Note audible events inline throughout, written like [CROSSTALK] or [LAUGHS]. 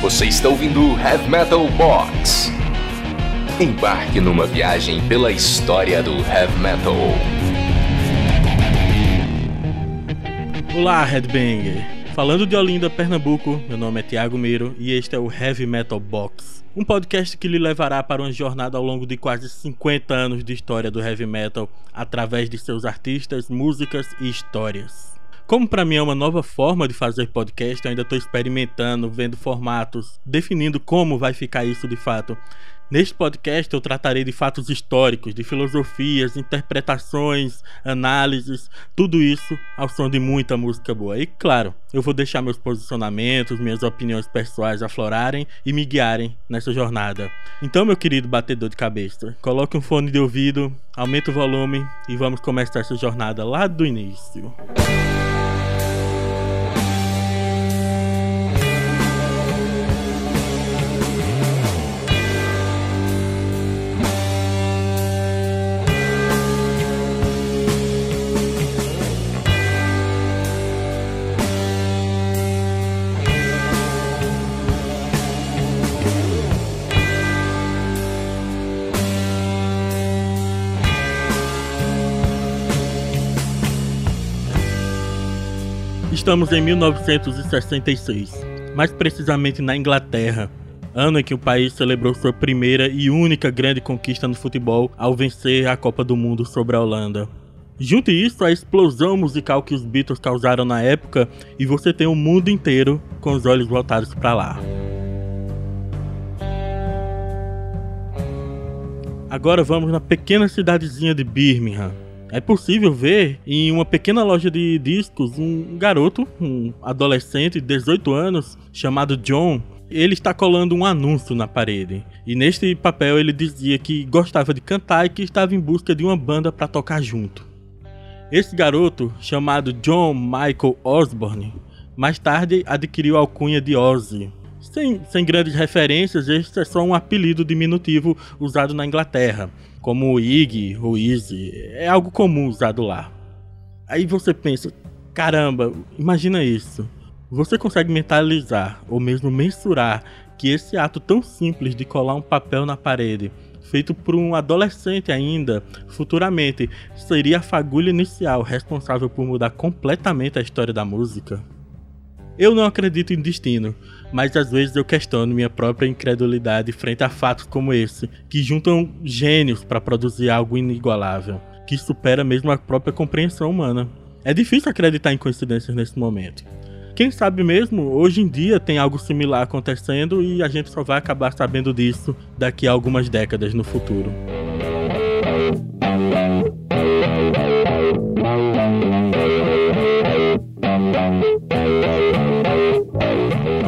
Você está ouvindo Heavy Metal Box. Embarque numa viagem pela história do Heavy Metal. Olá, Headbanger! Falando de Olinda, Pernambuco, meu nome é Thiago Meiro e este é o Heavy Metal Box. Um podcast que lhe levará para uma jornada ao longo de quase 50 anos de história do heavy metal através de seus artistas, músicas e histórias. Como para mim é uma nova forma de fazer podcast, eu ainda estou experimentando, vendo formatos, definindo como vai ficar isso de fato. Neste podcast eu tratarei de fatos históricos, de filosofias, interpretações, análises, tudo isso ao som de muita música boa. E claro, eu vou deixar meus posicionamentos, minhas opiniões pessoais aflorarem e me guiarem nessa jornada. Então, meu querido batedor de cabeça, coloque um fone de ouvido, aumente o volume e vamos começar essa jornada lá do início. Estamos em 1966, mais precisamente na Inglaterra, ano em que o país celebrou sua primeira e única grande conquista no futebol ao vencer a Copa do Mundo sobre a Holanda. Junte isso à explosão musical que os Beatles causaram na época e você tem o mundo inteiro com os olhos voltados para lá. Agora vamos na pequena cidadezinha de Birmingham, é possível ver em uma pequena loja de discos um garoto, um adolescente de 18 anos, chamado John. Ele está colando um anúncio na parede. E neste papel ele dizia que gostava de cantar e que estava em busca de uma banda para tocar junto. Esse garoto, chamado John Michael Osborne, mais tarde adquiriu a alcunha de Ozzy. Sem, sem grandes referências, este é só um apelido diminutivo usado na Inglaterra como Ig ou Easy, é algo comum usado lá. Aí você pensa, caramba, imagina isso. Você consegue mentalizar ou mesmo mensurar que esse ato tão simples de colar um papel na parede, feito por um adolescente ainda, futuramente, seria a fagulha inicial responsável por mudar completamente a história da música? Eu não acredito em destino, mas às vezes eu questiono minha própria incredulidade frente a fatos como esse, que juntam gênios para produzir algo inigualável, que supera mesmo a própria compreensão humana. É difícil acreditar em coincidências nesse momento. Quem sabe mesmo, hoje em dia tem algo similar acontecendo e a gente só vai acabar sabendo disso daqui a algumas décadas no futuro.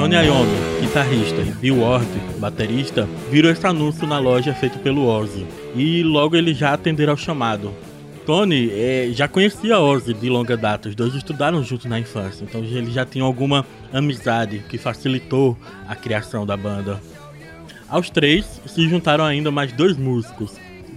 Tony Iommi, guitarrista, e Bill Ward, baterista, viram esse anúncio na loja feito pelo Ozzy, e logo eles já atenderam ao chamado. Tony é, já conhecia Ozzy de longa data, os dois estudaram juntos na infância, então eles já tinham alguma amizade que facilitou a criação da banda. Aos três se juntaram ainda mais dois músicos,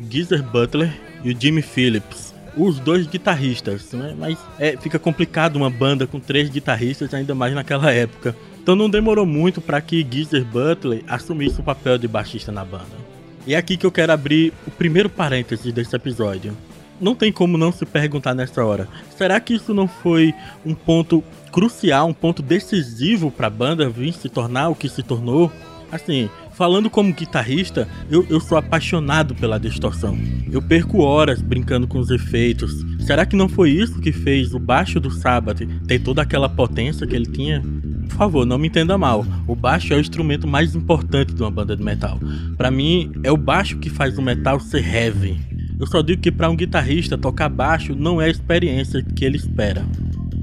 Geezer Butler e o Jimmy Phillips, os dois guitarristas, né? mas é, fica complicado uma banda com três guitarristas, ainda mais naquela época. Então não demorou muito para que Geezer Butler assumisse o papel de baixista na banda. E é aqui que eu quero abrir o primeiro parênteses desse episódio. Não tem como não se perguntar nessa hora: será que isso não foi um ponto crucial, um ponto decisivo para a banda vir se tornar o que se tornou? Assim, falando como guitarrista, eu, eu sou apaixonado pela distorção. Eu perco horas brincando com os efeitos. Será que não foi isso que fez o baixo do Sabbath ter toda aquela potência que ele tinha? Por favor, não me entenda mal. O baixo é o instrumento mais importante de uma banda de metal. Para mim, é o baixo que faz o metal ser heavy. Eu só digo que para um guitarrista tocar baixo não é a experiência que ele espera.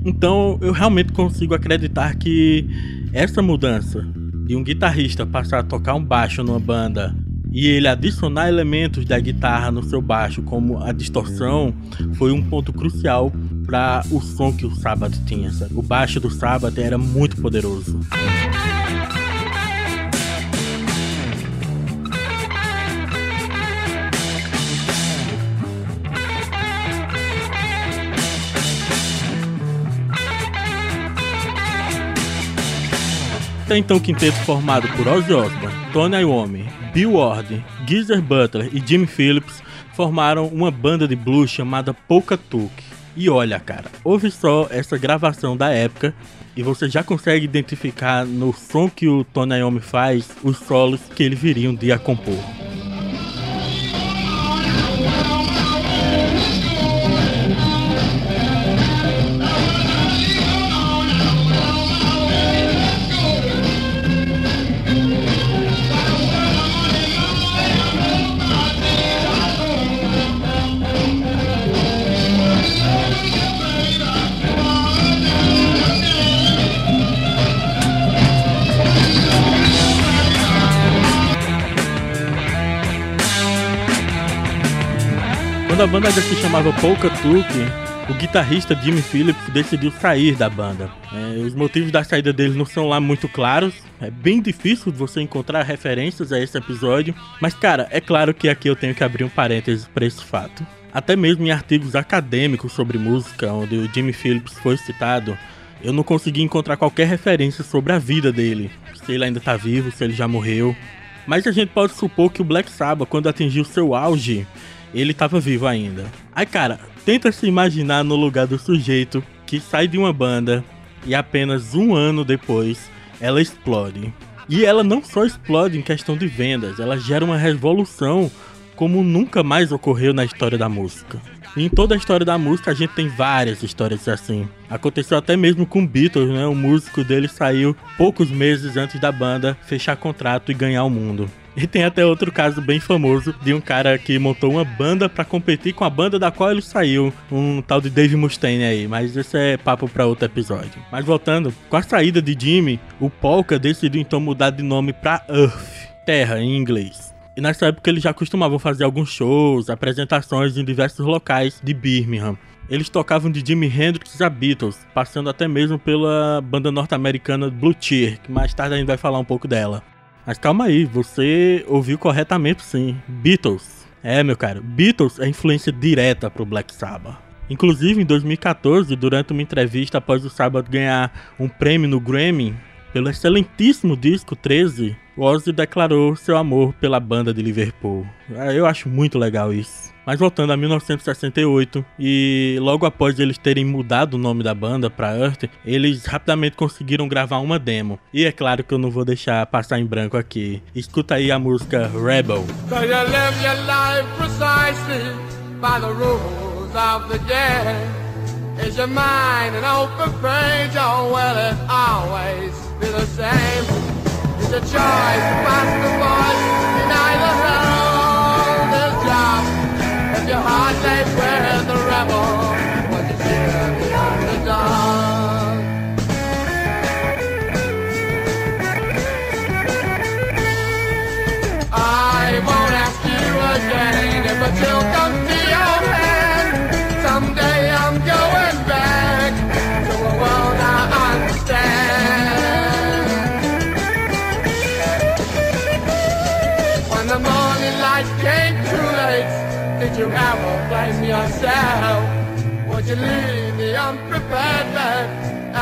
Então, eu realmente consigo acreditar que essa mudança de um guitarrista passar a tocar um baixo numa banda e ele adicionar elementos da guitarra no seu baixo, como a distorção, foi um ponto crucial o som que o Sabbath tinha. Sabe? O baixo do Sabbath era muito poderoso. Até então, o quinteto formado por Ozzy Osbourne, Tony Iommi, Bill Ward, Geezer Butler e Jimmy Phillips formaram uma banda de blues chamada Polka Tuk. E olha, cara, ouve só essa gravação da época e você já consegue identificar no som que o Tony Iommi faz os solos que ele viria um dia a compor. Quando a banda se chamava Polka Tuque, o guitarrista Jimmy Phillips decidiu sair da banda. É, os motivos da saída dele não são lá muito claros, é bem difícil você encontrar referências a esse episódio, mas cara, é claro que aqui eu tenho que abrir um parênteses para esse fato. Até mesmo em artigos acadêmicos sobre música, onde o Jimmy Phillips foi citado, eu não consegui encontrar qualquer referência sobre a vida dele, se ele ainda está vivo, se ele já morreu. Mas a gente pode supor que o Black Sabbath, quando atingiu seu auge, ele tava vivo ainda. Aí, cara, tenta se imaginar no lugar do sujeito que sai de uma banda e apenas um ano depois ela explode. E ela não só explode em questão de vendas, ela gera uma revolução como nunca mais ocorreu na história da música. E em toda a história da música a gente tem várias histórias assim. Aconteceu até mesmo com Beatles, né? O músico dele saiu poucos meses antes da banda fechar contrato e ganhar o mundo. E tem até outro caso bem famoso de um cara que montou uma banda para competir com a banda da qual ele saiu, um tal de Dave Mustaine aí, mas esse é papo para outro episódio. Mas voltando, com a saída de Jimmy, o Polka decidiu então mudar de nome para Earth, Terra em inglês. E nessa época eles já costumavam fazer alguns shows, apresentações em diversos locais de Birmingham. Eles tocavam de Jimi Hendrix a Beatles, passando até mesmo pela banda norte-americana Blue Cheer, que mais tarde a gente vai falar um pouco dela. Mas calma aí, você ouviu corretamente sim. Beatles. É, meu caro, Beatles é influência direta pro Black Sabbath. Inclusive, em 2014, durante uma entrevista após o Sabbath ganhar um prêmio no Grammy pelo excelentíssimo disco 13, Ozzy declarou seu amor pela banda de Liverpool. Ah, eu acho muito legal isso. Mas voltando a 1968 e logo após eles terem mudado o nome da banda para Earth, eles rapidamente conseguiram gravar uma demo. E é claro que eu não vou deixar passar em branco aqui. Escuta aí a música Rebel. Is be the same. It's a choice to pass the voice in either hell or the job. If your heart lays with the rebel.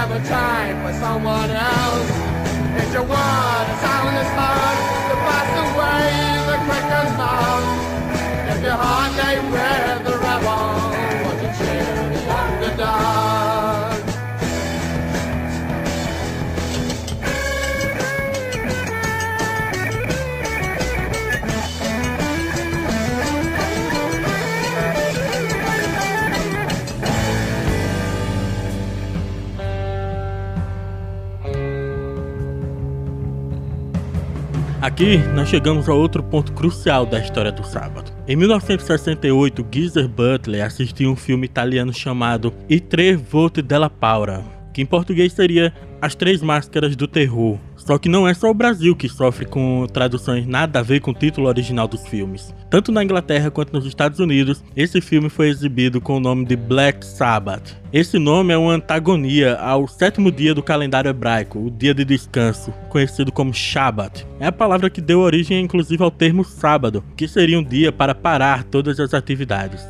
For someone else? If you want a soundless heart to pass away the cracker's mouth, if your heart lay where Aqui nós chegamos a outro ponto crucial da história do sábado. Em 1968, Geezer Butler assistiu um filme italiano chamado I Tre Volte della Paura, que em português seria As Três Máscaras do Terror. Só que não é só o Brasil que sofre com traduções nada a ver com o título original dos filmes. Tanto na Inglaterra quanto nos Estados Unidos, esse filme foi exibido com o nome de Black Sabbath. Esse nome é uma antagonia ao sétimo dia do calendário hebraico, o dia de descanso, conhecido como Shabbat. É a palavra que deu origem inclusive ao termo sábado, que seria um dia para parar todas as atividades.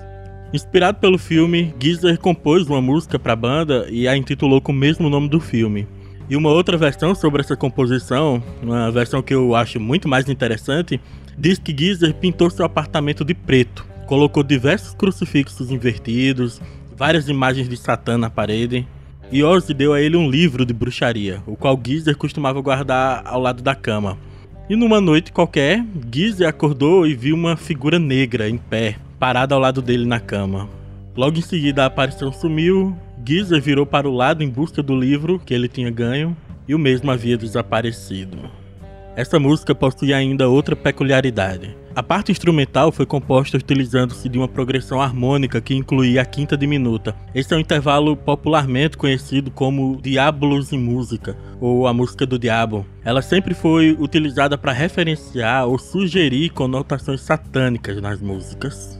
Inspirado pelo filme, Geezer compôs uma música para a banda e a intitulou com o mesmo nome do filme. E uma outra versão sobre essa composição, uma versão que eu acho muito mais interessante, diz que Geezer pintou seu apartamento de preto, colocou diversos crucifixos invertidos, várias imagens de Satã na parede, e Ozzy deu a ele um livro de bruxaria, o qual Geezer costumava guardar ao lado da cama. E numa noite qualquer, Geezer acordou e viu uma figura negra em pé, parada ao lado dele na cama. Logo em seguida a aparição sumiu Geezer virou para o lado em busca do livro que ele tinha ganho e o mesmo havia desaparecido. Essa música possui ainda outra peculiaridade. A parte instrumental foi composta utilizando-se de uma progressão harmônica que incluía a quinta diminuta. Esse é um intervalo popularmente conhecido como Diabolos em Música, ou a música do diabo. Ela sempre foi utilizada para referenciar ou sugerir conotações satânicas nas músicas.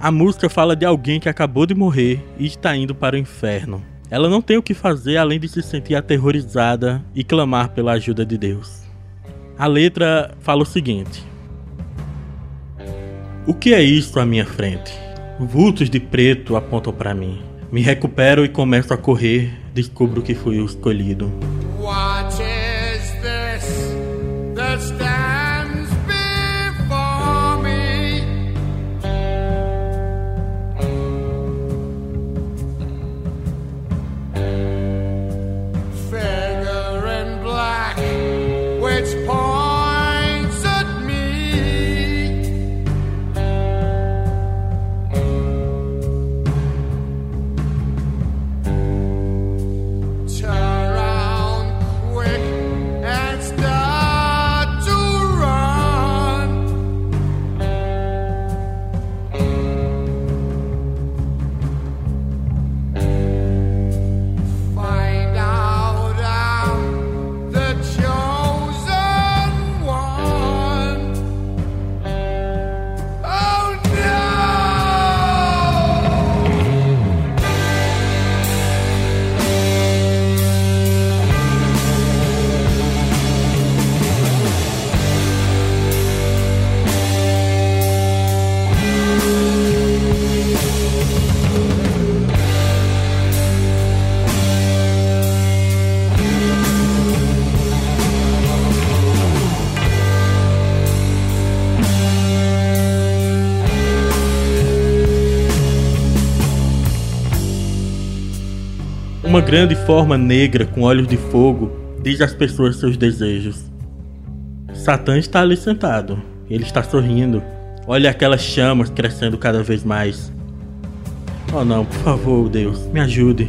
A música fala de alguém que acabou de morrer e está indo para o inferno. Ela não tem o que fazer além de se sentir aterrorizada e clamar pela ajuda de Deus. A letra fala o seguinte: O que é isso à minha frente? Vultos de preto apontam para mim. Me recupero e começo a correr, descubro que fui o escolhido. What is this Uma grande forma negra com olhos de fogo diz às pessoas seus desejos. Satã está ali sentado. Ele está sorrindo. Olha aquelas chamas crescendo cada vez mais. Oh não, por favor, Deus, me ajude.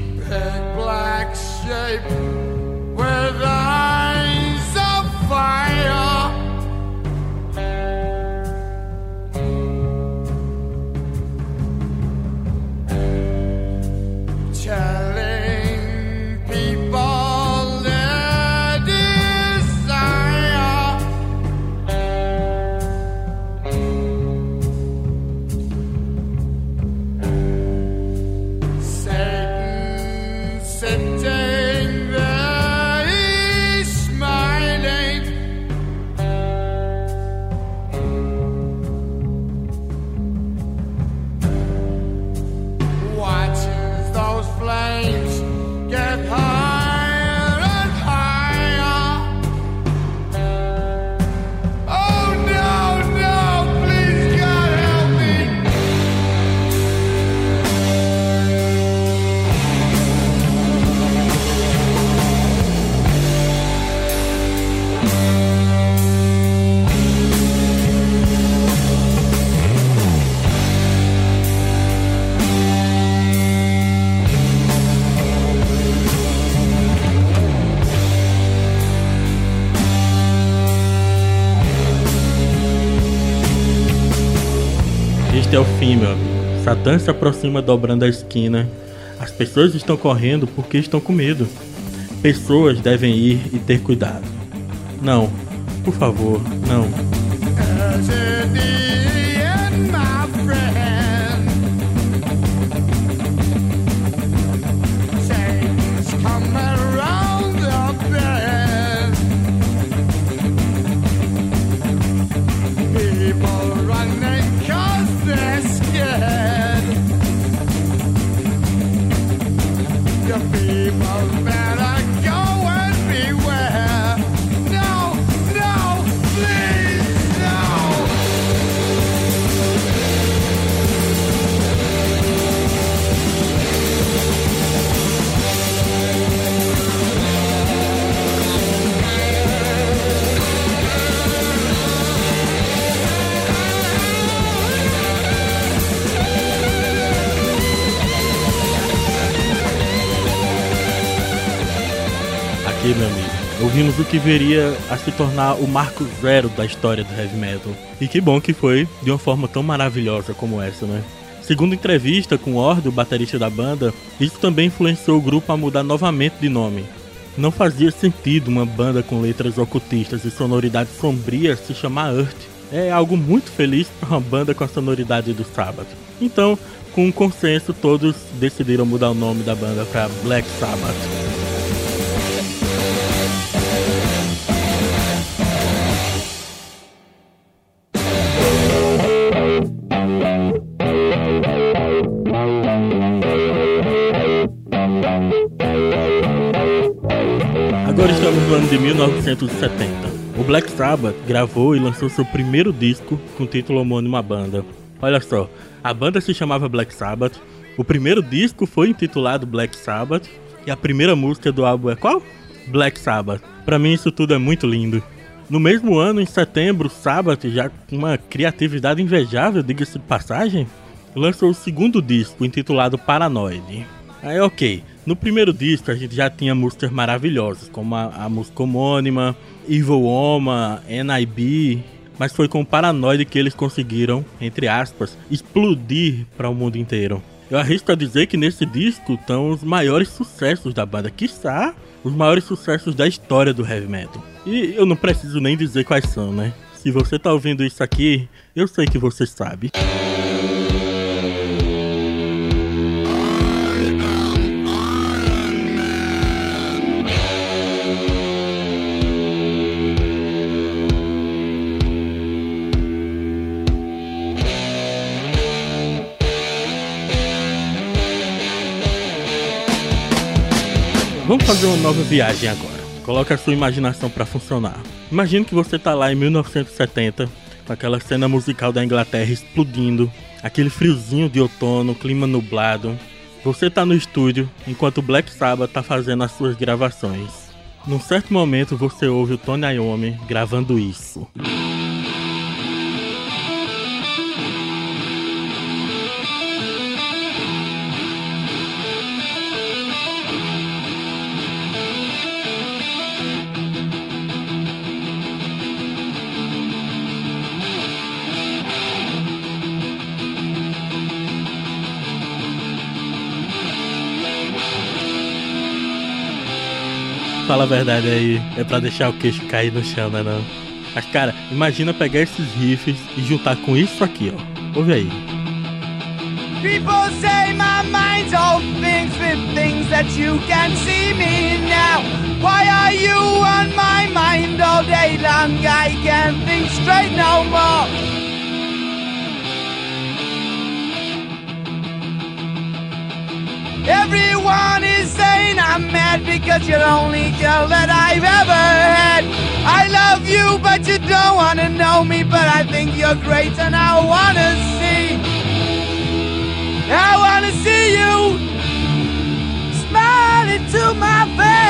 Este é o fim, meu amigo. Satã se aproxima dobrando a esquina. As pessoas estão correndo porque estão com medo. Pessoas devem ir e ter cuidado. Não, por favor, não. Ouvimos o que viria a se tornar o marco zero da história do heavy metal. E que bom que foi de uma forma tão maravilhosa como essa, né? Segundo entrevista com Ord, o baterista da banda, isso também influenciou o grupo a mudar novamente de nome. Não fazia sentido uma banda com letras ocultistas e sonoridade sombria se chamar Earth. É algo muito feliz para uma banda com a sonoridade do Sabbath. Então, com um consenso, todos decidiram mudar o nome da banda para Black Sabbath. 1970. O Black Sabbath gravou e lançou seu primeiro disco com o título homônimo à banda. Olha só, a banda se chamava Black Sabbath, o primeiro disco foi intitulado Black Sabbath e a primeira música do álbum é qual? Black Sabbath. Para mim isso tudo é muito lindo. No mesmo ano, em setembro, Sabbath, já com uma criatividade invejável, diga-se de passagem, lançou o segundo disco, intitulado Paranoid. Aí, ok. No primeiro disco a gente já tinha músicas maravilhosas, como a, a música homônima, Evil Oma, NIB, mas foi com Paranoid que eles conseguiram, entre aspas, explodir para o mundo inteiro. Eu arrisco a dizer que nesse disco estão os maiores sucessos da banda, quiçá os maiores sucessos da história do heavy metal. E eu não preciso nem dizer quais são, né? Se você tá ouvindo isso aqui, eu sei que você sabe. Vamos fazer uma nova viagem agora. Coloque a sua imaginação para funcionar. Imagine que você tá lá em 1970, com aquela cena musical da Inglaterra explodindo, aquele friozinho de outono, clima nublado. Você tá no estúdio enquanto Black Sabbath tá fazendo as suas gravações. Num certo momento você ouve o Tony Iommi gravando isso. Fala a verdade aí, é pra deixar o queixo cair no chão, né não? Mas cara, imagina pegar esses riffs e juntar com isso aqui, ó. Ouve aí. People say my mind's all things with things that you can see me now. Why are you on my mind all day long? I can't think straight no more. Everyone is saying I'm mad because you're the only girl that I've ever had. I love you, but you don't wanna know me. But I think you're great, and I wanna see. I wanna see you smile into my face.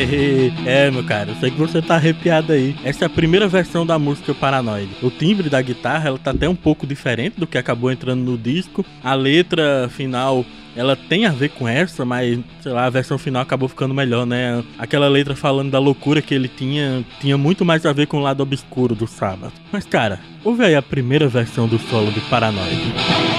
[LAUGHS] é, meu cara, eu sei que você tá arrepiado aí. Essa é a primeira versão da música Paranoid. O timbre da guitarra, ela tá até um pouco diferente do que acabou entrando no disco. A letra final ela tem a ver com essa, mas sei lá, a versão final acabou ficando melhor, né? Aquela letra falando da loucura que ele tinha, tinha muito mais a ver com o lado obscuro do sábado. Mas cara, ouve aí a primeira versão do solo de Paranoid.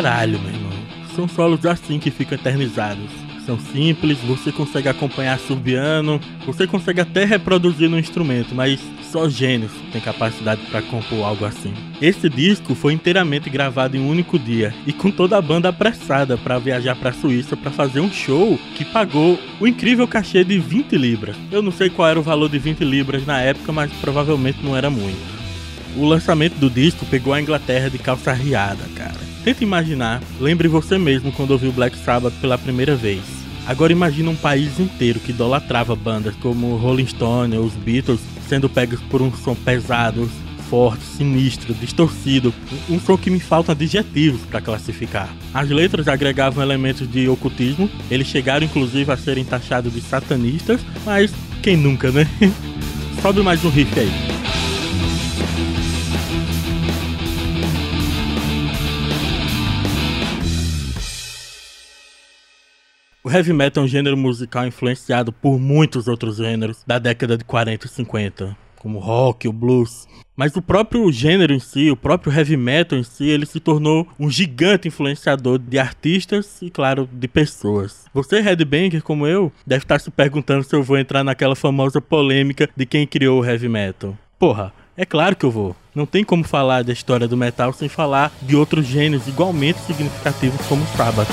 Caralho, meu irmão. São solos assim que ficam eternizados. São simples, você consegue acompanhar subiano, você consegue até reproduzir no instrumento, mas só gênios têm capacidade para compor algo assim. Esse disco foi inteiramente gravado em um único dia e com toda a banda apressada para viajar para a Suíça para fazer um show que pagou o incrível cachê de 20 libras. Eu não sei qual era o valor de 20 libras na época, mas provavelmente não era muito. O lançamento do disco pegou a Inglaterra de calça riada, cara. Tenta imaginar, lembre você mesmo quando ouviu Black Sabbath pela primeira vez. Agora imagina um país inteiro que idolatrava bandas como Rolling Stone ou os Beatles sendo pegos por um som pesado, forte, sinistro, distorcido, um som que me faltam adjetivos para classificar. As letras agregavam elementos de ocultismo, eles chegaram inclusive a serem taxados de satanistas, mas quem nunca, né? [LAUGHS] Sobe mais um riff aí. O heavy metal é um gênero musical influenciado por muitos outros gêneros da década de 40 e 50, como o rock, o blues. Mas o próprio gênero em si, o próprio heavy metal em si, ele se tornou um gigante influenciador de artistas e, claro, de pessoas. Você, headbanger como eu, deve estar se perguntando se eu vou entrar naquela famosa polêmica de quem criou o heavy metal. Porra, é claro que eu vou. Não tem como falar da história do metal sem falar de outros gêneros igualmente significativos como o Sabbath.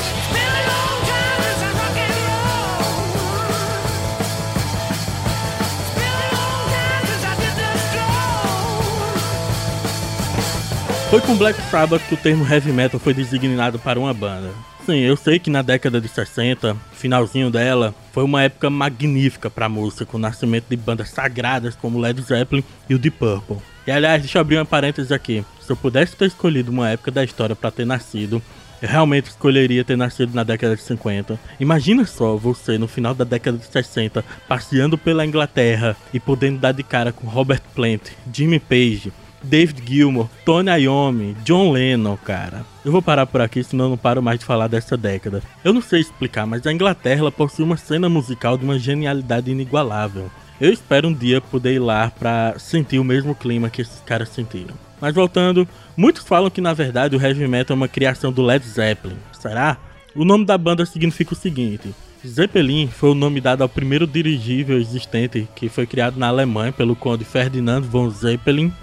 Foi com Black Sabbath que o termo heavy metal foi designado para uma banda. Sim, eu sei que na década de 60, finalzinho dela, foi uma época magnífica para a música, com o nascimento de bandas sagradas como Led Zeppelin e o Deep Purple. E aliás, deixa eu abrir uma parêntese aqui. Se eu pudesse ter escolhido uma época da história para ter nascido, eu realmente escolheria ter nascido na década de 50. Imagina só você no final da década de 60, passeando pela Inglaterra e podendo dar de cara com Robert Plant, Jimmy Page, David Gilmour, Tony Iommi, John Lennon, cara. Eu vou parar por aqui, senão eu não paro mais de falar dessa década. Eu não sei explicar, mas a Inglaterra possui uma cena musical de uma genialidade inigualável. Eu espero um dia poder ir lá pra sentir o mesmo clima que esses caras sentiram. Mas voltando, muitos falam que na verdade o heavy metal é uma criação do Led Zeppelin. Será? O nome da banda significa o seguinte: Zeppelin foi o nome dado ao primeiro dirigível existente que foi criado na Alemanha pelo conde Ferdinand von Zeppelin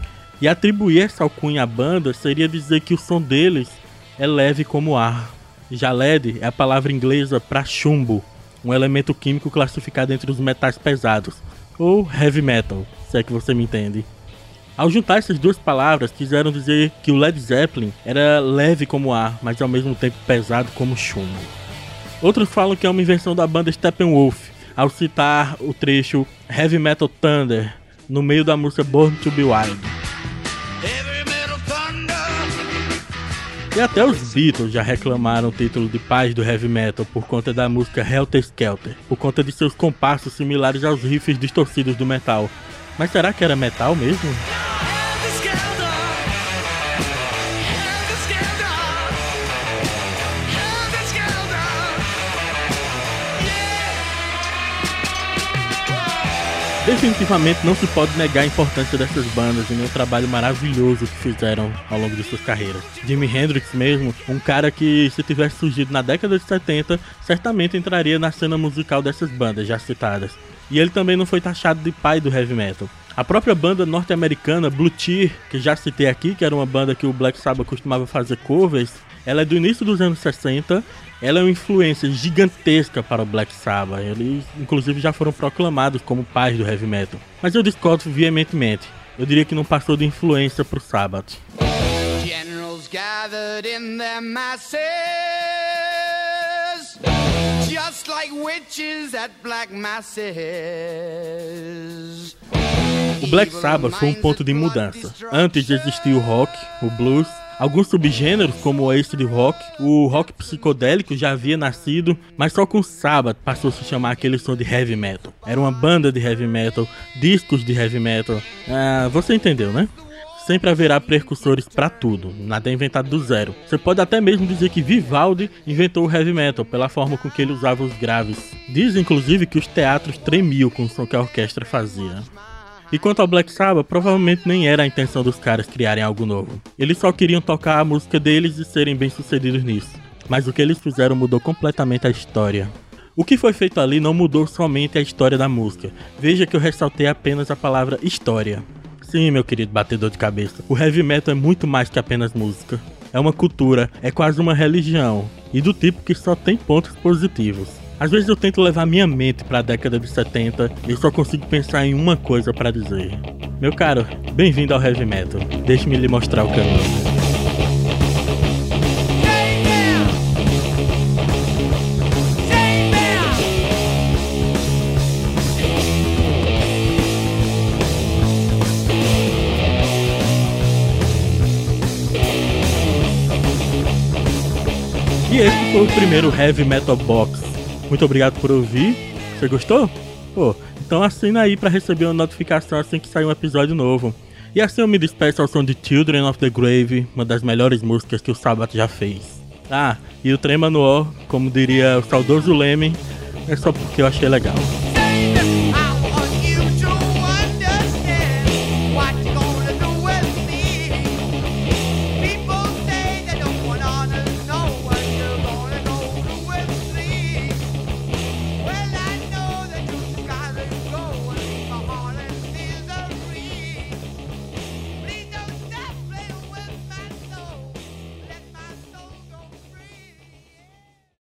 e atribuir essa alcunha à banda seria dizer que o som deles é leve como ar. Já LED é a palavra inglesa para chumbo, um elemento químico classificado entre os metais pesados, ou heavy metal, se é que você me entende. Ao juntar essas duas palavras, quiseram dizer que o Led Zeppelin era leve como ar, mas ao mesmo tempo pesado como chumbo. Outros falam que é uma invenção da banda Steppenwolf, ao citar o trecho Heavy Metal Thunder no meio da música Born to Be Wild. E até os Beatles já reclamaram o título de paz do heavy metal por conta da música Helter Skelter, por conta de seus compassos similares aos riffs distorcidos do metal. Mas será que era metal mesmo? Definitivamente não se pode negar a importância dessas bandas e o trabalho maravilhoso que fizeram ao longo de suas carreiras. Jimi Hendrix mesmo, um cara que se tivesse surgido na década de 70, certamente entraria na cena musical dessas bandas já citadas. E ele também não foi taxado de pai do heavy metal. A própria banda norte-americana Blue Tear, que já citei aqui, que era uma banda que o Black Sabbath costumava fazer covers, ela é do início dos anos 60 ela é uma influência gigantesca para o Black Sabbath. Eles, inclusive, já foram proclamados como pais do heavy metal. Mas eu discordo veementemente. Eu diria que não passou de influência para o Sabbath. Generals gathered in their masses, just like witches at black masses. O Black Sabbath foi um ponto de mudança. Antes de existir o rock, o blues Alguns subgêneros, como o ace de rock, o rock psicodélico já havia nascido, mas só com Sabbath passou a se chamar aquele som de heavy metal. Era uma banda de heavy metal, discos de heavy metal. Ah, você entendeu, né? Sempre haverá precursores para tudo, nada é inventado do zero. Você pode até mesmo dizer que Vivaldi inventou o heavy metal pela forma com que ele usava os graves. Diz inclusive que os teatros tremiam com o som que a orquestra fazia. E quanto ao Black Sabbath, provavelmente nem era a intenção dos caras criarem algo novo. Eles só queriam tocar a música deles e serem bem sucedidos nisso. Mas o que eles fizeram mudou completamente a história. O que foi feito ali não mudou somente a história da música. Veja que eu ressaltei apenas a palavra história. Sim, meu querido batedor de cabeça, o heavy metal é muito mais que apenas música. É uma cultura, é quase uma religião, e do tipo que só tem pontos positivos. Às vezes eu tento levar minha mente para a década de 70 e só consigo pensar em uma coisa para dizer. Meu caro, bem-vindo ao Heavy Metal. Deixe-me lhe mostrar o caminho. E esse foi o primeiro Heavy Metal Box muito obrigado por ouvir. Você gostou? Pô, então assina aí para receber uma notificação assim que sair um episódio novo. E assim eu me despeço ao som de Children of the Grave, uma das melhores músicas que o Sabbath já fez. Ah, e o trem manual, como diria o saudoso Leme, é só porque eu achei legal.